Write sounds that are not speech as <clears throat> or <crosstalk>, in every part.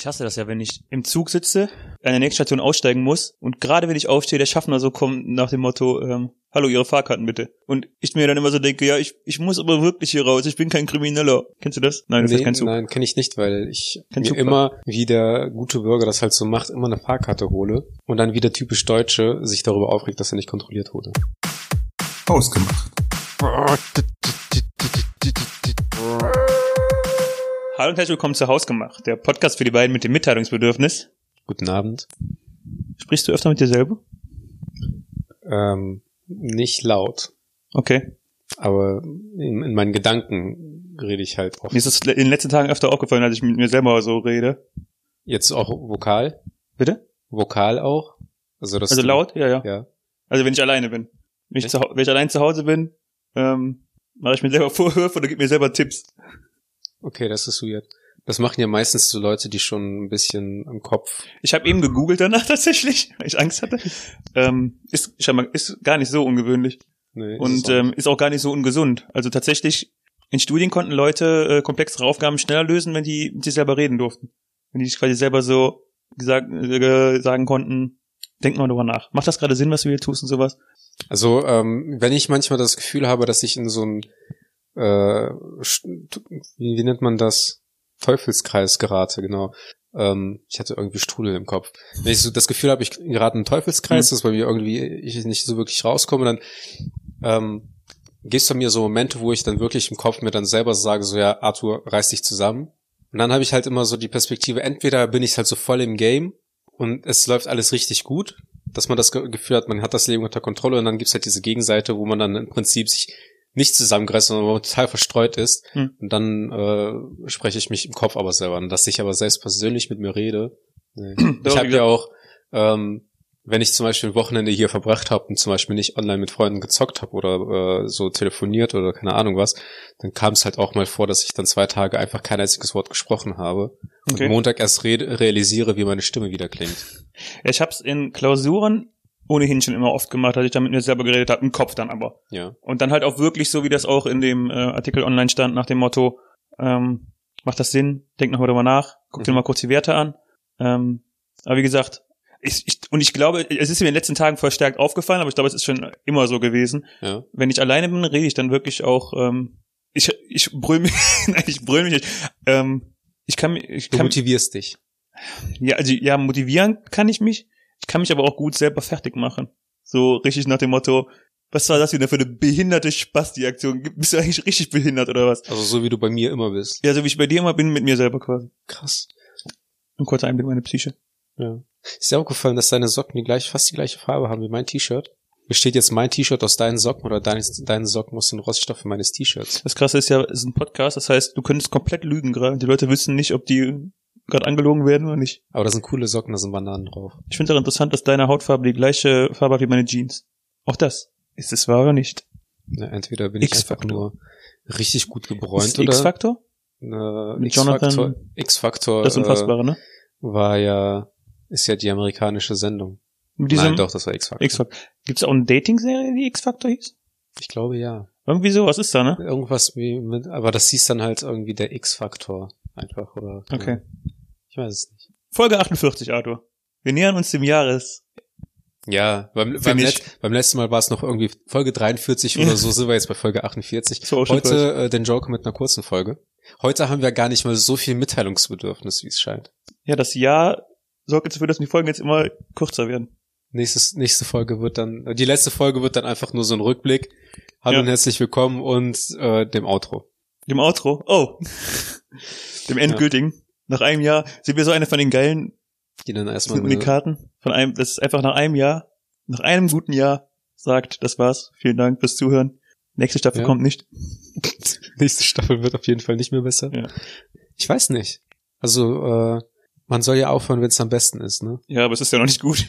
Ich hasse das ja, wenn ich im Zug sitze, an der nächsten Station aussteigen muss und gerade wenn ich aufstehe, der Schaffner so kommt nach dem Motto, ähm, hallo, Ihre Fahrkarten bitte. Und ich mir dann immer so denke, ja, ich, ich muss aber wirklich hier raus, ich bin kein Krimineller. Kennst du das? Nein, das nee, ist kein Zug. Nein, kenne ich nicht, weil ich Kein mir Zug- immer, wie der gute Bürger das halt so macht, immer eine Fahrkarte hole und dann wieder typisch Deutsche sich darüber aufregt, dass er nicht kontrolliert wurde. Ausgemacht. Hallo und herzlich willkommen zu Hausgemacht, der Podcast für die beiden mit dem Mitteilungsbedürfnis. Guten Abend. Sprichst du öfter mit dir selber? Ähm, nicht laut, Okay. aber in, in meinen Gedanken rede ich halt oft. Mir ist es in den letzten Tagen öfter aufgefallen, als ich mit mir selber so rede. Jetzt auch vokal? Bitte? Vokal auch? Also, das Also laut? Ja, ja. Ja. Also wenn ich alleine bin. Wenn ich, zu, wenn ich allein zu Hause bin, ähm, mache ich mir selber <laughs> Vorwürfe oder gebe mir selber Tipps. Okay, das ist weird. Das machen ja meistens so Leute, die schon ein bisschen im Kopf. Ich habe eben gegoogelt danach <laughs> tatsächlich, weil ich Angst hatte. Ähm, ist, scheinbar, ist gar nicht so ungewöhnlich. Nee, ist und auch ähm, ist auch gar nicht so ungesund. Also tatsächlich, in Studien konnten Leute äh, komplexere Aufgaben schneller lösen, wenn die mit sich selber reden durften. Wenn die sich quasi selber so gesagt, äh, sagen konnten, denk mal drüber nach. Macht das gerade Sinn, was du hier tust und sowas? Also, ähm, wenn ich manchmal das Gefühl habe, dass ich in so ein, äh, wie, wie nennt man das? Teufelskreis gerate, genau. Ähm, ich hatte irgendwie Strudel im Kopf. Wenn ich so das Gefühl habe, ich gerate in einen Teufelskreis, Mhm. dass bei mir irgendwie ich nicht so wirklich rauskomme, dann ähm, gehst du mir so Momente, wo ich dann wirklich im Kopf mir dann selber sage, so ja, Arthur, reiß dich zusammen. Und dann habe ich halt immer so die Perspektive, entweder bin ich halt so voll im Game und es läuft alles richtig gut, dass man das Ge- Gefühl hat, man hat das Leben unter Kontrolle und dann gibt's halt diese Gegenseite, wo man dann im Prinzip sich nicht zusammenreißt, sondern total verstreut ist. Hm. Und dann äh, spreche ich mich im Kopf aber selber an, dass ich aber selbst persönlich mit mir rede. Nee. <clears throat> Ich habe ja auch, ähm, wenn ich zum Beispiel ein Wochenende hier verbracht habe und zum Beispiel nicht online mit Freunden gezockt habe oder äh, so telefoniert oder keine Ahnung was, dann kam es halt auch mal vor, dass ich dann zwei Tage einfach kein einziges Wort gesprochen habe Okay. und Montag erst re realisiere, wie meine Stimme wieder klingt. Ich habe es in Klausuren ohnehin schon immer oft gemacht, dass ich da mit mir selber geredet habe, im Kopf dann aber. Ja. Und dann halt auch wirklich so, wie das auch in dem äh, Artikel online stand, nach dem Motto, ähm, macht das Sinn? Denk noch mal drüber nach, guck dir Mhm. mal kurz die Werte an. Ähm, aber wie gesagt, ich, ich, und ich glaube, es ist mir in den letzten Tagen verstärkt aufgefallen, aber ich glaube, es ist schon immer so gewesen. Ja. Wenn ich alleine bin, rede ich dann wirklich auch, ähm, ich, ich brüll mich, <laughs> nein, ich brüll mich nicht. Ähm, ich kann ich Du kann, motivierst dich. ja, also, ja, motivieren kann ich mich. Ich kann mich aber auch gut selber fertig machen. So richtig nach dem Motto, was war das wieder für eine behinderte Spasti-Aktion? Bist du eigentlich richtig behindert oder was? Also so wie du bei mir immer bist. Ja, so wie ich bei dir immer bin, mit mir selber quasi. Krass. Ein kurzer Einblick in meine Psyche. Ja. Ist dir aufgefallen, dass deine Socken die gleich, fast die gleiche Farbe haben wie mein T-Shirt? Besteht jetzt mein T-Shirt aus deinen Socken oder deine, deine Socken aus den Roststoffen meines T-Shirts? Das Krasse ist ja, es ist ein Podcast, das heißt, du könntest komplett lügen gerade. Die Leute wissen nicht, ob die gerade angelogen werden oder nicht. Aber da sind coole Socken, da sind Bananen drauf. Ich finde es auch interessant, dass deine Hautfarbe die gleiche Farbe hat wie meine Jeans. Auch das. Ist es wahr oder nicht? Ja, entweder bin ich einfach X-Faktor. nur richtig gut gebräunt oder X-Faktor? äh. Jonathan- X-Faktor Das Unfassbare, ne? äh, war ja, ist ja die amerikanische Sendung. Mit diesem Nein, doch, das war X-Faktor. X-Faktor. Gibt's auch eine Dating-Serie, die X-Faktor hieß? Ich glaube ja. Irgendwie sowas ist da, ne? Irgendwas wie mit, aber das hieß dann halt irgendwie der X-Faktor. Einfach, oder? Okay. Ich weiß es nicht. Folge 48, Arthur. Wir nähern uns dem Jahres. Ja, beim, beim, Find ich. Let, beim letzten Mal war es noch irgendwie Folge 43 oder so, sind wir jetzt bei Folge 48. So, schon Heute äh, den Joker mit einer kurzen Folge. Heute haben wir gar nicht mal so viel Mitteilungsbedürfnis, wie es scheint. Ja, das Jahr sorgt jetzt dafür, dass die Folgen jetzt immer kürzer werden. Nächstes, nächste Folge wird dann, die letzte Folge wird dann einfach nur so ein Rückblick. Hallo Ja. und herzlich willkommen und äh, dem Outro. Dem Outro. Oh. <laughs> dem endgültigen. Nach einem Jahr sind wir so eine von den geilen Die dann erstmal diesen Unikaten. Von einem, das ist einfach nach einem Jahr, nach einem guten Jahr sagt, das war's. Vielen Dank fürs Zuhören. Nächste Staffel Ja. kommt nicht. <laughs> nächste Staffel wird auf jeden Fall nicht mehr besser. Ja. Ich weiß nicht. Also, äh, man soll ja aufhören, wenn es am besten ist, ne? Ja, aber es ist ja noch nicht gut.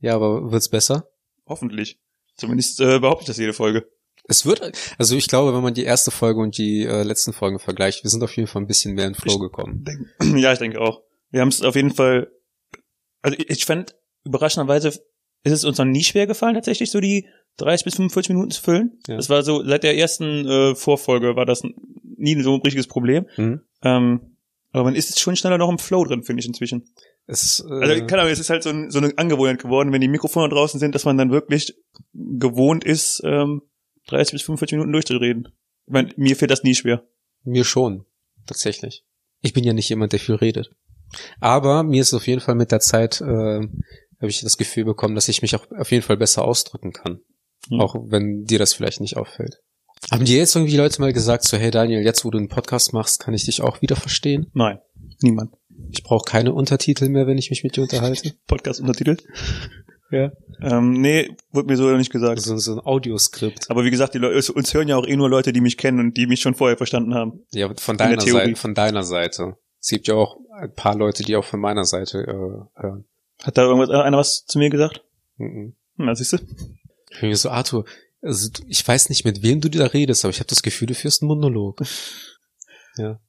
Ja, aber wird's besser? Hoffentlich. Zumindest äh, behaupte ich das jede Folge. Es wird, also ich glaube, wenn man die erste Folge und die äh, letzten Folgen vergleicht, wir sind auf jeden Fall ein bisschen mehr in Flow Ich- gekommen. Denk, <clears throat> ja, ich denke auch. Wir haben es auf jeden Fall. Also ich, ich fand überraschenderweise ist es uns noch nie schwer gefallen, tatsächlich so die 30 bis 45 Minuten zu füllen. Ja. Das war so seit der ersten äh, Vorfolge war das nie so ein richtiges Problem. Mhm. Ähm, Aber man ist schon schneller noch im Flow drin, finde ich inzwischen. Es, äh, Also, keine Ahnung, es ist halt so, ein, so eine Angewohnheit geworden, wenn die Mikrofone draußen sind, dass man dann wirklich gewohnt ist, ähm, 30 bis 45 Minuten durchzureden. Ich meine, mir fällt das nie schwer. Mir schon, tatsächlich. Ich bin ja nicht jemand, der viel redet. Aber mir ist auf jeden Fall mit der Zeit, äh, habe ich das Gefühl bekommen, dass ich mich auch auf jeden Fall besser ausdrücken kann. Hm. Auch wenn dir das vielleicht nicht auffällt. Haben dir jetzt irgendwie Leute mal gesagt, so, hey Daniel, jetzt wo du einen Podcast machst, kann ich dich auch wieder verstehen? Nein, niemand. Ich brauche keine Untertitel mehr, wenn ich mich mit dir unterhalte. <laughs> Podcast-Untertitel? Ja. Ähm, nee, wurde mir so nicht gesagt. So, so ein Audioskript. Aber wie gesagt, die Leute, uns hören ja auch eh nur Leute, die mich kennen und die mich schon vorher verstanden haben. Ja, von deiner. Seite, von deiner Seite. Es gibt ja auch ein paar Leute, die auch von meiner Seite äh, hören. Hat da irgendwas, einer was zu mir gesagt? Mhm. Na, siehst du? Ich bin mir so, Arthur, also ich weiß nicht, mit wem du da redest, aber ich habe das Gefühl, du führst einen Monolog. <laughs> Ja.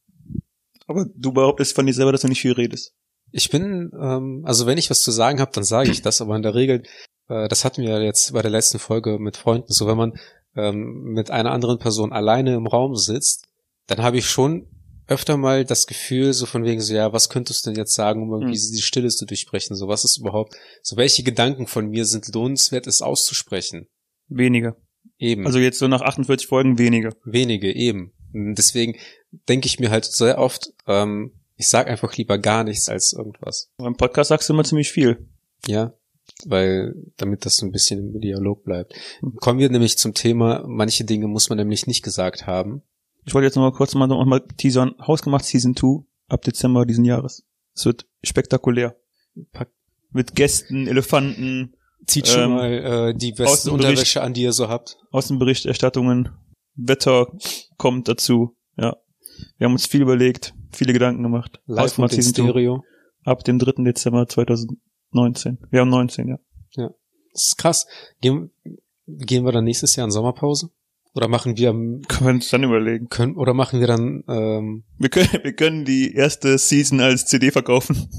Aber du behauptest von dir selber, dass du nicht viel redest. Ich bin, ähm, also wenn ich was zu sagen habe, dann sage ich das, aber in der Regel, äh, das hatten wir jetzt bei der letzten Folge mit Freunden, so wenn man ähm, mit einer anderen Person alleine im Raum sitzt, dann habe ich schon öfter mal das Gefühl, so von wegen so, ja, was könntest du denn jetzt sagen, um irgendwie Hm. die Stille zu durchbrechen? So, was ist überhaupt, so welche Gedanken von mir sind lohnenswert, es auszusprechen? Weniger. Eben. Also jetzt so nach 48 Folgen weniger. wenige eben. Deswegen denke ich mir halt sehr oft, ähm, ich sag einfach lieber gar nichts als irgendwas. Beim Podcast sagst du immer ziemlich viel. Ja, weil damit das so ein bisschen im Dialog bleibt. Kommen wir nämlich zum Thema, manche Dinge muss man nämlich nicht gesagt haben. Ich wollte jetzt noch mal kurz mal, noch mal teasern. Hausgemacht Season 2 ab Dezember diesen Jahres. Es wird spektakulär. Pack- Mit Gästen, Elefanten, Zieht schon Ähm, mal äh, die besten. Unterwäsche an, die ihr so habt. Außenberichterstattungen, Wetter kommt dazu. Ja. Wir haben uns viel überlegt, viele Gedanken gemacht. Live und in Season 2 Stereo. ab dem 3. Dezember 2019. Wir haben 19, ja. Das ist krass. Gehen, gehen wir dann nächstes Jahr in Sommerpause? Oder machen wir Können wir uns dann überlegen. können oder machen wir dann ähm, Wir können, wir können die erste Season als CD verkaufen.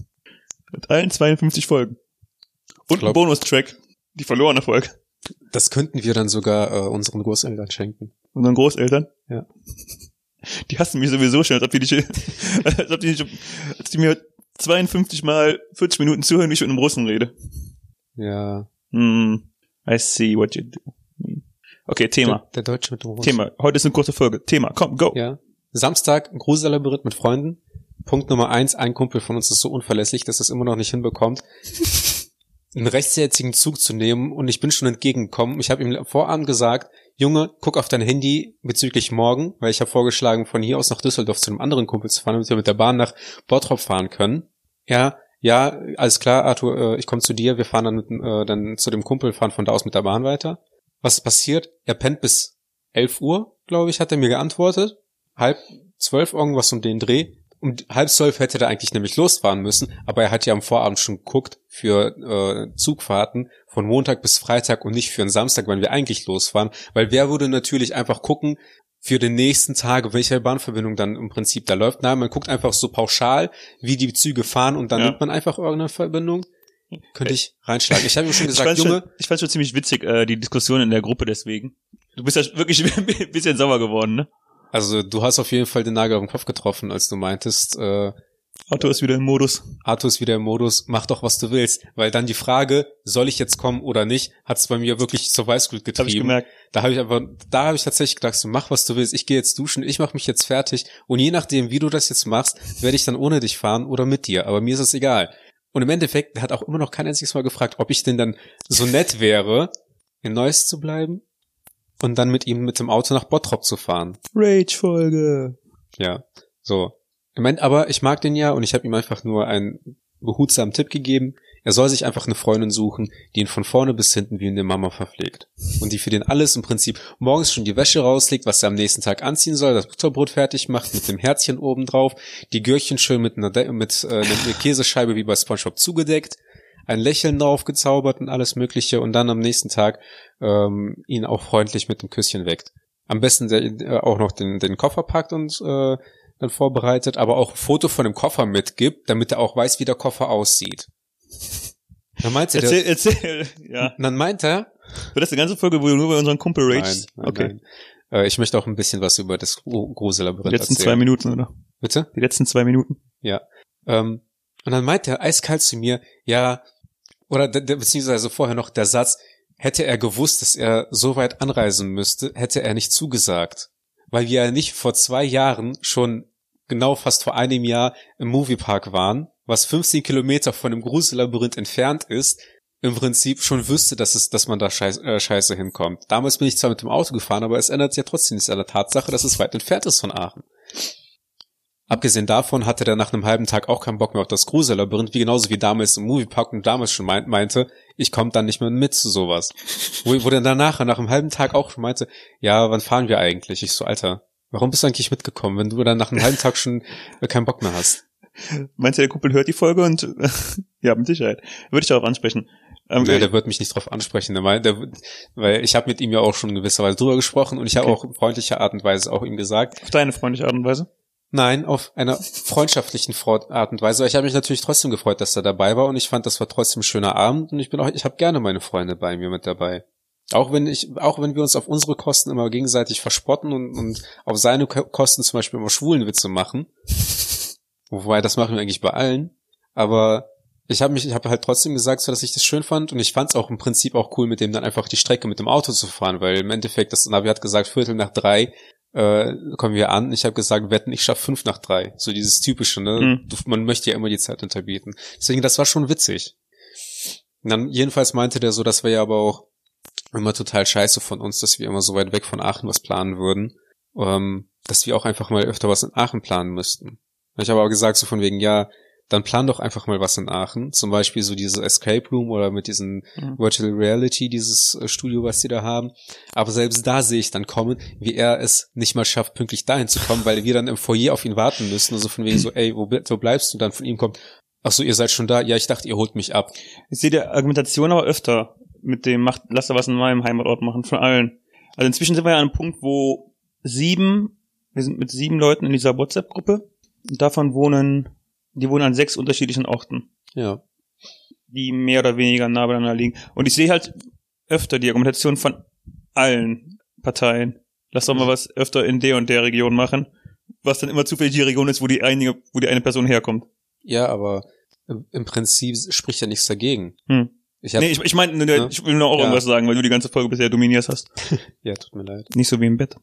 Mit allen 52 Folgen. Und Glaub- ein Bonustrack. Die verlorene Folge. das könnten wir dann sogar äh, unseren Großeltern schenken. Unseren Großeltern. Ja. Die hassen mich sowieso schon, als ob die nicht, <laughs> als ob die nicht, als die mir 52 mal 40 Minuten zuhören, wie ich mit einem Russen rede. Ja. Hm, I see what you do. Okay, Thema. Der, der Deutsche mit dem Russen. Thema. Heute ist eine kurze Folge. Thema. Komm, go. Ja. Samstag, Grusellabyrinth mit Freunden. Punkt Nummer eins, ein Kumpel von uns ist so unverlässlich, dass er es immer noch nicht hinbekommt, einen rechtsherzigen Zug zu nehmen und ich bin schon entgegengekommen. Ich habe ihm am Vorabend gesagt, Junge, guck auf dein Handy bezüglich morgen, weil ich habe vorgeschlagen, von hier aus nach Düsseldorf zu einem anderen Kumpel zu fahren, damit wir mit der Bahn nach Bottrop fahren können. Ja, ja, alles klar, Arthur, äh, ich komme zu dir, wir fahren dann, mit, äh, dann zu dem Kumpel, fahren von da aus mit der Bahn weiter. Was ist passiert? Er pennt bis 11 Uhr, glaube ich, hat er mir geantwortet. Halb zwölf irgendwas um den Dreh. Um halb zwölf hätte er eigentlich nämlich losfahren müssen, aber er hat ja am Vorabend schon geguckt für äh, Zugfahrten von Montag bis Freitag und nicht für einen Samstag, wenn wir eigentlich losfahren. Weil wer würde natürlich einfach gucken für den nächsten Tag, welche Bahnverbindung dann im Prinzip da läuft. Nein, man guckt einfach so pauschal, wie die Züge fahren und dann Ja. nimmt man einfach irgendeine Verbindung. Könnte ich reinschlagen. Ich habe ihm schon <laughs> Ich gesagt, fand's Junge, schon, ich fand's schon ziemlich witzig, äh, die Diskussion in der Gruppe deswegen. Du bist ja wirklich <laughs> ein bisschen sauer geworden, ne? Also du hast auf jeden Fall den Nagel auf den Kopf getroffen, als du meintest, äh, Otto ist wieder im Modus. Arthur ist wieder im Modus, mach doch, was du willst. Weil dann die Frage, soll ich jetzt kommen oder nicht, hat es bei mir wirklich zur Weißglut Habe ich getrieben. gemerkt. Da habe ich aber, da habe ich tatsächlich gedacht, so mach, was du willst. Ich gehe jetzt duschen, ich mache mich jetzt fertig. Und je nachdem, wie du das jetzt machst, werde ich dann ohne dich fahren oder mit dir. Aber mir ist es egal. Und im Endeffekt hat auch immer noch kein einziges Mal gefragt, ob ich denn dann so nett wäre, in Neuss zu bleiben und dann mit ihm mit dem Auto nach Bottrop zu fahren. Rage-Folge. Ja, so. Ich mein, aber ich mag den ja und ich habe ihm einfach nur einen behutsamen Tipp gegeben. Er soll sich einfach eine Freundin suchen, die ihn von vorne bis hinten wie eine Mama verpflegt. Und die für den alles im Prinzip morgens schon die Wäsche rauslegt, was er am nächsten Tag anziehen soll, das Butterbrot fertig macht mit dem Herzchen oben drauf, die Gürkchen schön mit einer, De mit, äh, einer Käsescheibe wie bei Spongebob zugedeckt, ein Lächeln drauf gezaubert und alles mögliche und dann am nächsten Tag ähm, ihn auch freundlich mit dem Küsschen weckt. Am besten der, äh, auch noch den, den Koffer packt und äh, dann vorbereitet, aber auch ein Foto von dem Koffer mitgibt, damit er auch weiß, wie der Koffer aussieht. Dann meint er, Erzähl, erzähl, <laughs> ja. dann meint er, Wird das eine ganze Folge, wo du nur bei unserem Kumpel nein, ragest? nein, okay. nein. Äh, ich möchte auch ein bisschen was über das Gru- Grusellabyrinth Die letzten erzählen. zwei Minuten, oder? Bitte? Die letzten zwei Minuten. Ähm, und dann meint er eiskalt zu mir, ja, oder der, der, beziehungsweise vorher noch der Satz, hätte er gewusst, dass er so weit anreisen müsste, hätte er nicht zugesagt. Weil wir ja nicht vor zwei Jahren schon genau fast vor einem Jahr im Moviepark waren, was 15 Kilometer von dem Grusellabyrinth entfernt ist, im Prinzip schon wüsste, dass es, dass man da scheiße, äh, scheiße hinkommt. Damals bin ich zwar mit dem Auto gefahren, aber es ändert ja trotzdem nichts an der Tatsache, dass es weit entfernt ist von Aachen. Abgesehen davon hatte der nach einem halben Tag auch keinen Bock mehr auf das Grusellabyrinth, wie genauso wie damals im Moviepark und damals schon meint, meinte, ich komme dann nicht mehr mit zu sowas. <laughs> Wo, wo der danach, nach einem halben Tag auch schon meinte, ja, wann fahren wir eigentlich? Ich so, Alter, warum bist du eigentlich mitgekommen, wenn du dann nach einem halben Tag schon äh, keinen Bock mehr hast? <laughs> Meinst du, der Kumpel hört die Folge und <laughs> ja, mit Sicherheit. Würde ich darauf ansprechen. Ähm, Nee, der wird mich nicht drauf ansprechen, der der, weil ich habe mit ihm ja auch schon in gewisser Weise drüber gesprochen und ich habe Okay. auch freundlicher Art und Weise auch ihm gesagt, auf deine freundliche Art und Weise. Nein, auf einer <laughs> freundschaftlichen Art und Weise. Ich habe mich natürlich trotzdem gefreut, dass er dabei war und ich fand, das war trotzdem ein schöner Abend und ich bin auch, ich habe gerne meine Freunde bei mir mit dabei. Auch wenn ich, auch wenn wir uns auf unsere Kosten immer gegenseitig verspotten und, und auf seine Ko- Kosten zum Beispiel immer Schwulenwitze machen. Wobei, das machen wir eigentlich bei allen. Aber ich habe mich, ich habe halt trotzdem gesagt, so, dass ich das schön fand und ich fand es auch im Prinzip auch cool, mit dem dann einfach die Strecke mit dem Auto zu fahren, weil im Endeffekt, das Navi hat gesagt, Viertel nach drei äh, kommen wir an. Ich habe gesagt, wetten, ich schaff fünf nach drei. So dieses typische, ne? Mhm. Man möchte ja immer die Zeit unterbieten. Deswegen, das war schon witzig. Und dann jedenfalls meinte der so, das wäre ja aber auch immer total scheiße von uns, dass wir immer so weit weg von Aachen was planen würden, ähm, dass wir auch einfach mal öfter was in Aachen planen müssten. Ich habe aber gesagt so von wegen, ja, dann plan doch einfach mal was in Aachen. Zum Beispiel so diese Escape Room oder mit diesen Mhm. Virtual Reality, dieses äh, Studio, was die da haben. Aber selbst da sehe ich dann kommen, wie er es nicht mal schafft, pünktlich dahin zu kommen, weil wir dann im Foyer auf ihn warten müssen. Also von wegen so, ey, wo, wo bleibst du? Dann von ihm kommt, ach so, ihr seid schon da? Ja, ich dachte, ihr holt mich ab. Ich sehe die Argumentation aber öfter mit dem, macht, lass da was in meinem Heimatort machen, von allen. Also inzwischen sind wir ja an einem Punkt, wo sieben, wir sind mit sieben Leuten in dieser WhatsApp-Gruppe. Davon wohnen, die wohnen an sechs unterschiedlichen Orten, Ja. die mehr oder weniger nah beieinander liegen. Und ich sehe halt öfter die Argumentation von allen Parteien. Lass doch mal was öfter in der und der Region machen, was dann immer zufällig die Region ist, wo die eine, wo die eine Person herkommt. Ja, aber im, Prinzip spricht ja nichts dagegen. Hm. Ich hab, Nee, ich, ich meine, ne, ich will nur auch Ja. irgendwas sagen, weil du die ganze Folge bisher dominierst hast. <laughs> ja, tut mir leid. Nicht so wie im Bett.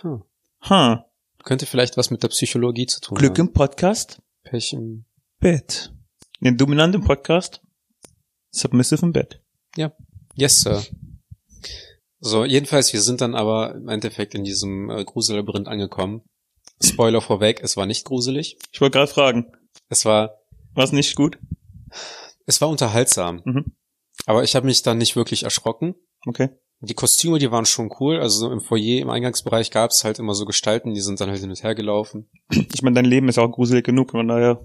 Hm. Ha. Könnte vielleicht was mit der Psychologie zu tun Glück haben. im Podcast, Pech im Bett. Den dominant im Podcast, submissive im Bett. Yes, Sir. So, jedenfalls, wir sind dann aber im Endeffekt in diesem äh, Grusellabyrinth angekommen. Spoiler vorweg, es war nicht gruselig. Ich wollte gerade fragen, Es war, war es nicht gut? es war unterhaltsam. Mhm. Aber ich habe mich dann nicht wirklich erschrocken. Okay. Die Kostüme, die waren schon cool. Also so im Foyer, im Eingangsbereich gab es halt immer so Gestalten, die sind dann halt hin und her gelaufen. Ich meine, dein Leben ist auch gruselig genug, von daher.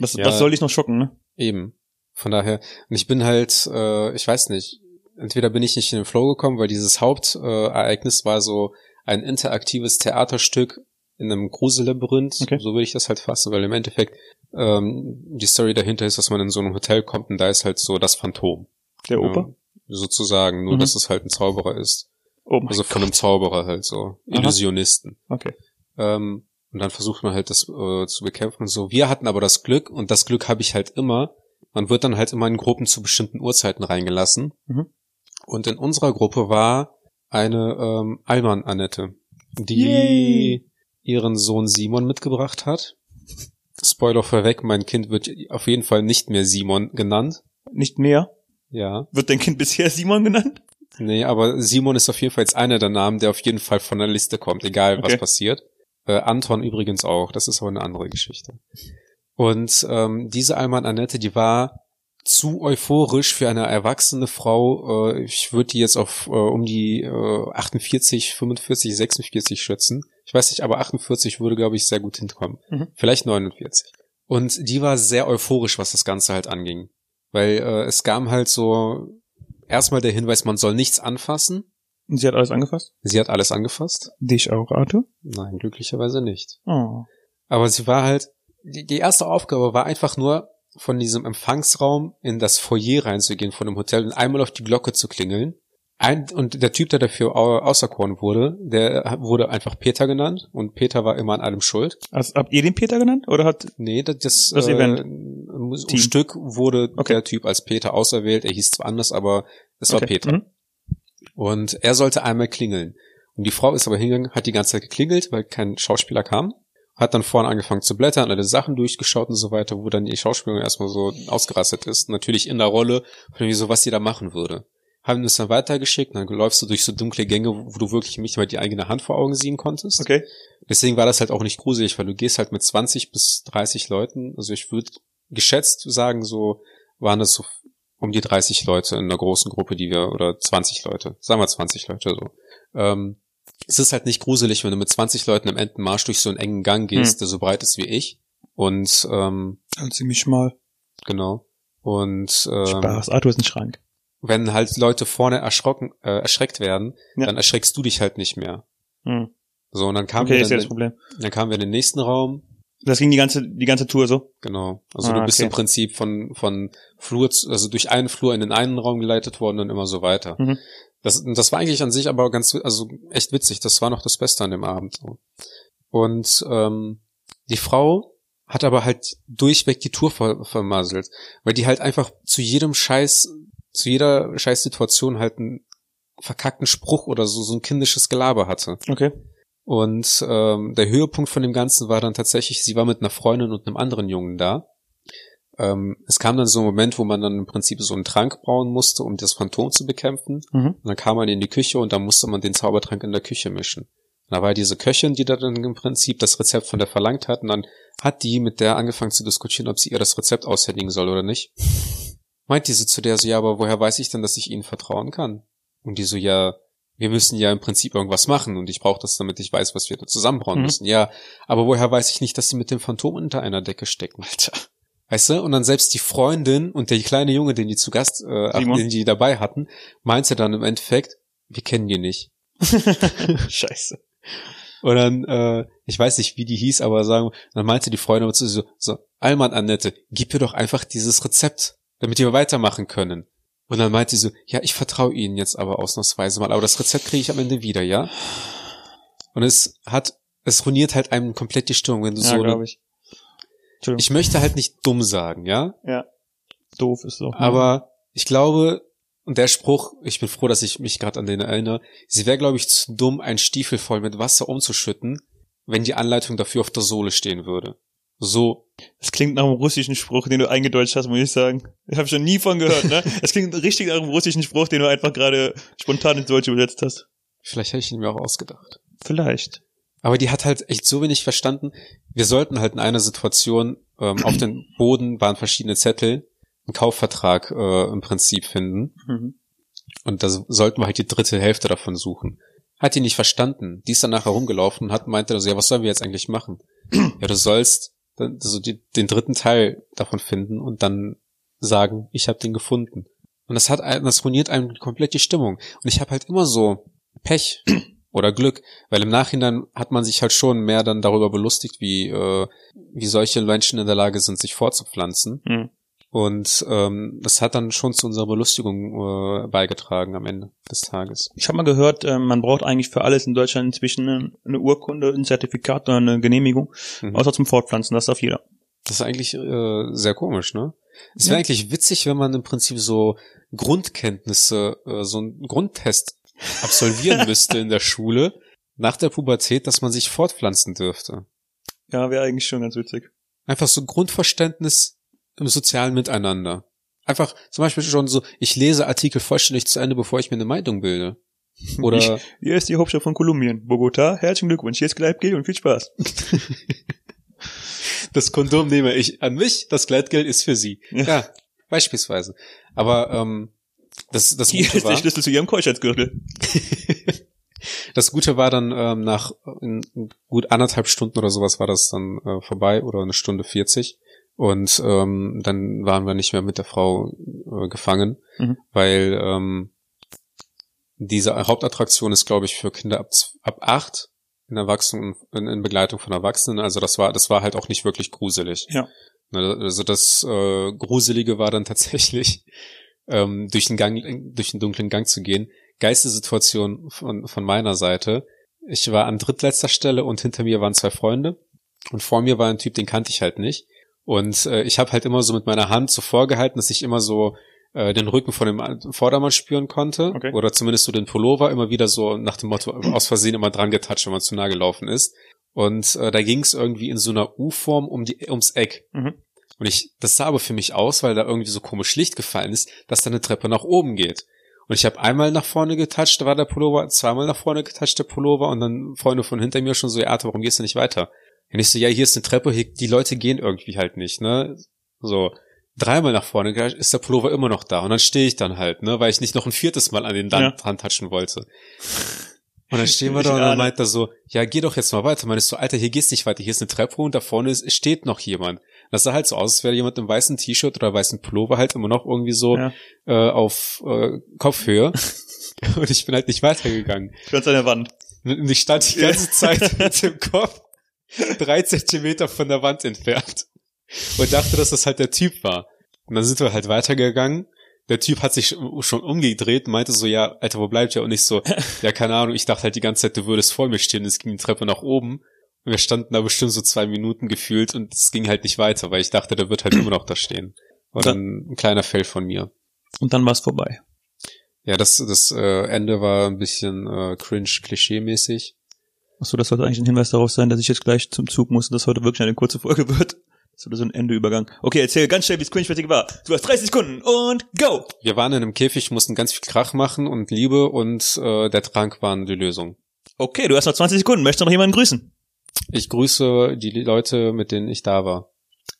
Was, Ja. was soll dich noch schocken, ne? Eben. Von daher, und ich bin halt, äh, ich weiß nicht, entweder bin ich nicht in den Flow gekommen, weil dieses Hauptereignis äh, war so ein interaktives Theaterstück in einem Grusellabyrinth, Okay. so würde ich das halt fassen, weil im Endeffekt ähm, die Story dahinter ist, dass man in so einem Hotel kommt und da ist halt so das Phantom. Der Ja, Opa? Sozusagen, nur Mhm. dass es halt ein Zauberer ist. Oh Also von einem Zauberer halt so. Aha. Illusionisten. Okay. Ähm, und dann versucht man halt das äh, zu bekämpfen und so. Wir hatten aber das Glück, und das Glück habe ich halt immer, man wird dann halt immer in Gruppen zu bestimmten Uhrzeiten reingelassen. Mhm. Und in unserer Gruppe war eine ähm, Alman Annette, die Yay. ihren Sohn Simon mitgebracht hat. Spoiler vorweg, mein Kind wird auf jeden Fall nicht mehr Simon genannt. Nicht mehr? Ja. Wird dein Kind bisher Simon genannt? Nee, aber Simon ist auf jeden Fall jetzt einer der Namen, der auf jeden Fall von der Liste kommt, egal was Okay. passiert. Äh, Anton übrigens auch, das ist aber eine andere Geschichte. Und ähm, diese Alman Annette, die war zu euphorisch für eine erwachsene Frau. Äh, ich würde die jetzt auf äh, um die äh, 48, 45, 46 schätzen. Ich weiß nicht, aber 48 würde, glaube ich, sehr gut hinkommen. Mhm. Vielleicht 49. Und die war sehr euphorisch, was das Ganze halt anging. Weil äh, es kam halt so erstmal der Hinweis, man soll nichts anfassen. Und sie hat alles angefasst? Sie hat alles angefasst. Dich auch, Arthur? Nein, glücklicherweise nicht. Oh. Aber sie war halt, die, die erste Aufgabe war einfach nur, von diesem Empfangsraum in das Foyer reinzugehen von dem Hotel und einmal auf die Glocke zu klingeln. Ein, und der Typ, der dafür au- auserkoren wurde, der wurde einfach Peter genannt und Peter war immer an allem schuld. Also, habt ihr den Peter genannt? Oder hat, Nee, das, das, Das äh, Event. Team. Stück wurde Okay. der Typ als Peter auserwählt. Er hieß zwar anders, aber es war okay. Peter. Mhm. Und er sollte einmal klingeln. Und die Frau ist aber hingegangen, hat die ganze Zeit geklingelt, weil kein Schauspieler kam. Hat dann vorne angefangen zu blättern, alle Sachen durchgeschaut und so weiter, wo dann die Schauspielerin erstmal so ausgerastet ist. Natürlich in der Rolle, so, was sie da machen würde. Haben das dann weitergeschickt, dann läufst du durch so dunkle Gänge, wo du wirklich nicht mal die eigene Hand vor Augen sehen konntest. Okay. Deswegen war das halt auch nicht gruselig, weil du gehst halt mit 20 bis 30 Leuten, also ich würde geschätzt sagen, so waren das so um die 30 Leute in einer großen Gruppe, die wir, oder 20 Leute, sagen wir 20 Leute so. Ähm, es ist halt nicht gruselig, wenn du mit 20 Leuten im Entenmarsch durch so einen engen Gang gehst, der so breit ist wie ich. Und ähm, Also ziemlich schmal. genau. Und ähm, Spaß. Arthur ist ein Schrank. wenn halt Leute vorne erschrocken, äh, erschreckt werden, Ja. dann erschreckst du dich halt nicht mehr. Hm. So, und dann kamen, Okay, wir dann, das Problem. dann kamen wir in den nächsten Raum, Das ging die ganze, die ganze Tour so. Genau. Also Ah, du bist okay. im Prinzip von, von Flur, zu, also durch einen Flur in den einen Raum geleitet worden und immer so weiter. Mhm. Das, das war eigentlich an sich aber ganz, also echt witzig. Das war noch das Beste an dem Abend. So. Und ähm, die Frau hat aber halt durchweg die Tour ver vermasselt, weil die halt einfach zu jedem Scheiß, zu jeder Scheißsituation halt einen verkackten Spruch oder so, so ein kindisches Gelaber hatte. Okay. Und ähm, der Höhepunkt von dem Ganzen war dann tatsächlich, sie war mit einer Freundin und einem anderen Jungen da. Ähm, es kam dann so ein Moment, wo man dann im Prinzip so einen Trank brauen musste, um das Phantom zu bekämpfen. Mhm. Und dann kam man in die Küche und dann musste man den Zaubertrank in der Küche mischen. Und da war diese Köchin, die da dann im Prinzip das Rezept von der verlangt hat. Und dann hat die mit der angefangen zu diskutieren, ob sie ihr das Rezept aushändigen soll oder nicht. Meint diese zu der so, ja, aber woher weiß ich denn, dass ich ihnen vertrauen kann? Und die so, ja, wir müssen ja im Prinzip irgendwas machen und ich brauche das, damit ich weiß, was wir da zusammenbrauen Mhm. müssen. Ja, aber woher weiß ich nicht, dass sie mit dem Phantom unter einer Decke stecken, <laughs> Alter? Weißt du? Und dann selbst die Freundin und der kleine Junge, den die zu Gast, äh, Simon. den die dabei hatten, meinte dann im Endeffekt, wir kennen die nicht. <laughs> Scheiße. Und dann, äh, ich weiß nicht, wie die hieß, aber sagen, dann meinte die Freundin zu so, so, Alman Annette, gib mir doch einfach dieses Rezept, damit wir weitermachen können. Und dann meinte sie so, ja, ich vertraue Ihnen jetzt aber ausnahmsweise mal, aber das Rezept kriege ich am Ende wieder, ja? Und es hat, es ruiniert halt einem komplett die Stimmung, wenn du Ja, so, glaube ich. Ich möchte halt nicht dumm sagen, ja? ja. Doof ist so. Aber ich glaube, und der Spruch, ich bin froh, dass ich mich gerade an den erinnere, sie wäre, glaube ich, zu dumm, einen Stiefel voll mit Wasser umzuschütten, wenn die Anleitung dafür auf der Sohle stehen würde. So, Das klingt nach einem russischen Spruch, den du eingedeutscht hast, muss ich sagen. Ich habe schon nie von gehört, ne? <laughs> Das klingt richtig nach einem russischen Spruch, den du einfach gerade spontan ins Deutsche übersetzt hast. vielleicht hätte ich ihn mir auch ausgedacht. Vielleicht. Aber die hat halt echt so wenig verstanden. Wir sollten halt in einer Situation ähm, auf dem <clears throat> Boden waren verschiedene Zettel, einen Kaufvertrag äh, im Prinzip finden. Mhm. Und da sollten wir halt die dritte Hälfte davon suchen. Hat die nicht verstanden. Die ist dann nachher rumgelaufen und hat meinte also, ja, was sollen wir jetzt eigentlich machen? <clears throat> ja, du sollst dann so die, den dritten Teil davon finden und dann sagen, ich habe den gefunden. Und das hat das ruiniert einem komplett die Stimmung. Und ich habe halt immer so Pech <clears throat> oder Glück, weil im Nachhinein hat man sich halt schon mehr dann darüber belustigt, wie äh, wie solche Menschen in der Lage sind, sich fortzupflanzen. Mhm. Und ähm, das hat dann schon zu unserer Belustigung äh, beigetragen am Ende des Tages. Ich habe mal gehört, äh, man braucht eigentlich für alles in Deutschland inzwischen eine, eine Urkunde, ein Zertifikat oder eine Genehmigung, Mhm. außer zum Fortpflanzen. Das darf jeder. Das ist eigentlich äh, sehr komisch, ne? Es wäre Ja. eigentlich witzig, wenn man im Prinzip so Grundkenntnisse, äh, so einen Grundtest absolvieren <laughs> müsste in der Schule nach der Pubertät, dass man sich fortpflanzen dürfte. Ja, wäre eigentlich schon ganz witzig. Einfach so Grundverständnis im sozialen Miteinander. Einfach zum Beispiel schon so, ich lese Artikel vollständig zu Ende, bevor ich mir eine Meinung bilde. <laughs> Oder Hier ist die Hauptstadt von Kolumbien, Bogota. Herzlichen Glückwunsch. Hier ist Gleitgel und viel Spaß. <laughs> das Kondom nehme ich an mich, das Gleitgeld ist für sie. Ja. Ja, beispielsweise. Aber ähm, das, das Hier Gute ist der war, Schlüssel zu ihrem Keuschheitsgürtel. <laughs> das Gute war dann ähm, nach in, gut anderthalb Stunden oder sowas war das dann äh, vorbei oder eine Stunde 40 und ähm, dann waren wir nicht mehr mit der Frau äh, gefangen, Mhm. weil ähm, diese Hauptattraktion ist, glaube ich, für Kinder ab, ab acht in Erwachsenen, in, in Begleitung von Erwachsenen. Also das war, das war halt auch nicht wirklich gruselig. Ja. Ne, Also das äh, Gruselige war dann tatsächlich, ähm, durch den Gang, durch den dunklen Gang zu gehen. geilste Situation von, von meiner Seite. Ich war an drittletzter Stelle und hinter mir waren zwei Freunde und vor mir war ein Typ, den kannte ich halt nicht. Und äh, ich habe halt immer so mit meiner Hand so vorgehalten, dass ich immer so äh, den Rücken von dem Vordermann spüren konnte. Okay. Oder zumindest so den Pullover immer wieder so nach dem Motto <clears throat> aus Versehen immer dran getatscht, wenn man zu nah gelaufen ist. Und äh, da ging es irgendwie in so einer U-Form um die ums Eck. Mhm. Und ich, das sah aber für mich aus, weil da irgendwie so komisch Licht gefallen ist, dass da eine Treppe nach oben geht. Und ich habe einmal nach vorne getatscht, da war der Pullover, zweimal nach vorne getatscht, der Pullover, und dann Freunde von hinter mir schon so, ja, Arthur, warum gehst du nicht weiter? Und ich so, ja, hier ist eine Treppe, hier, die Leute gehen irgendwie halt nicht, ne? So, dreimal nach vorne ist der Pullover immer noch da. Und dann stehe ich dann halt, ne, weil ich nicht noch ein viertes Mal an den Ja. Land dran touchen wollte. Und dann stehen wir <laughs> da und dann meint er so, ja, geh doch jetzt mal weiter. Meinte ich so, Alter, hier gehst nicht weiter, hier ist eine Treppe und da vorne ist, steht noch jemand. Das sah halt so aus, als wäre jemand im weißen T-Shirt oder weißen Pullover halt immer noch irgendwie so Ja. äh, auf äh, Kopfhöhe. <laughs> und ich bin halt nicht weitergegangen. Ganz an der Wand. Und ich stand die ganze Zeit <laughs> mit dem Kopf drei Zentimeter von der Wand entfernt und dachte, dass das halt der Typ war. Und dann sind wir halt weitergegangen. Der Typ hat sich schon umgedreht und meinte so, ja, Alter, wo bleibt ihr? Und ich so, <laughs> ja, keine Ahnung, ich dachte halt die ganze Zeit, du würdest vor mir stehen. Es ging die Treppe nach oben. Und wir standen da bestimmt so zwei Minuten gefühlt und es ging halt nicht weiter, weil ich dachte, der wird halt immer noch da stehen. War dann ein kleiner Fail von mir. Und dann war es vorbei. Ja, das, das äh, Ende war ein bisschen äh, cringe, klischee-mäßig. Achso, das sollte eigentlich ein Hinweis darauf sein, dass ich jetzt gleich zum Zug muss und das heute wirklich eine kurze Folge wird. Das wurde so ein Endeübergang. Okay, erzähl ganz schnell, wie es cringe war. Du hast 30 Sekunden und go! Wir waren in einem Käfig, mussten ganz viel Krach machen und Liebe und äh, der Trank waren die Lösung. Okay, du hast noch 20 Sekunden. Möchtest du noch jemanden grüßen? Ich grüße die Leute, mit denen ich da war.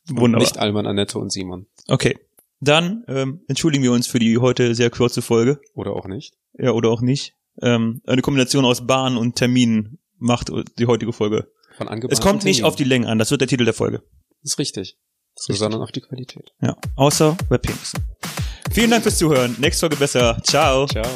Wunderbar. Nicht Alman, Annette und Simon. Okay. Dann ähm, entschuldigen wir uns für die heute sehr kurze Folge. Oder auch nicht. Ja, oder auch nicht. Ähm, eine Kombination aus Bahn und Termin macht die heutige Folge. Von Es kommt nicht auf die Länge an, das wird der Titel der Folge. Das ist richtig. ist richtig. Sondern auf die Qualität. Ja, außer bei Penissen. Vielen Dank fürs Zuhören. Nächste Folge besser. Ciao. Ciao.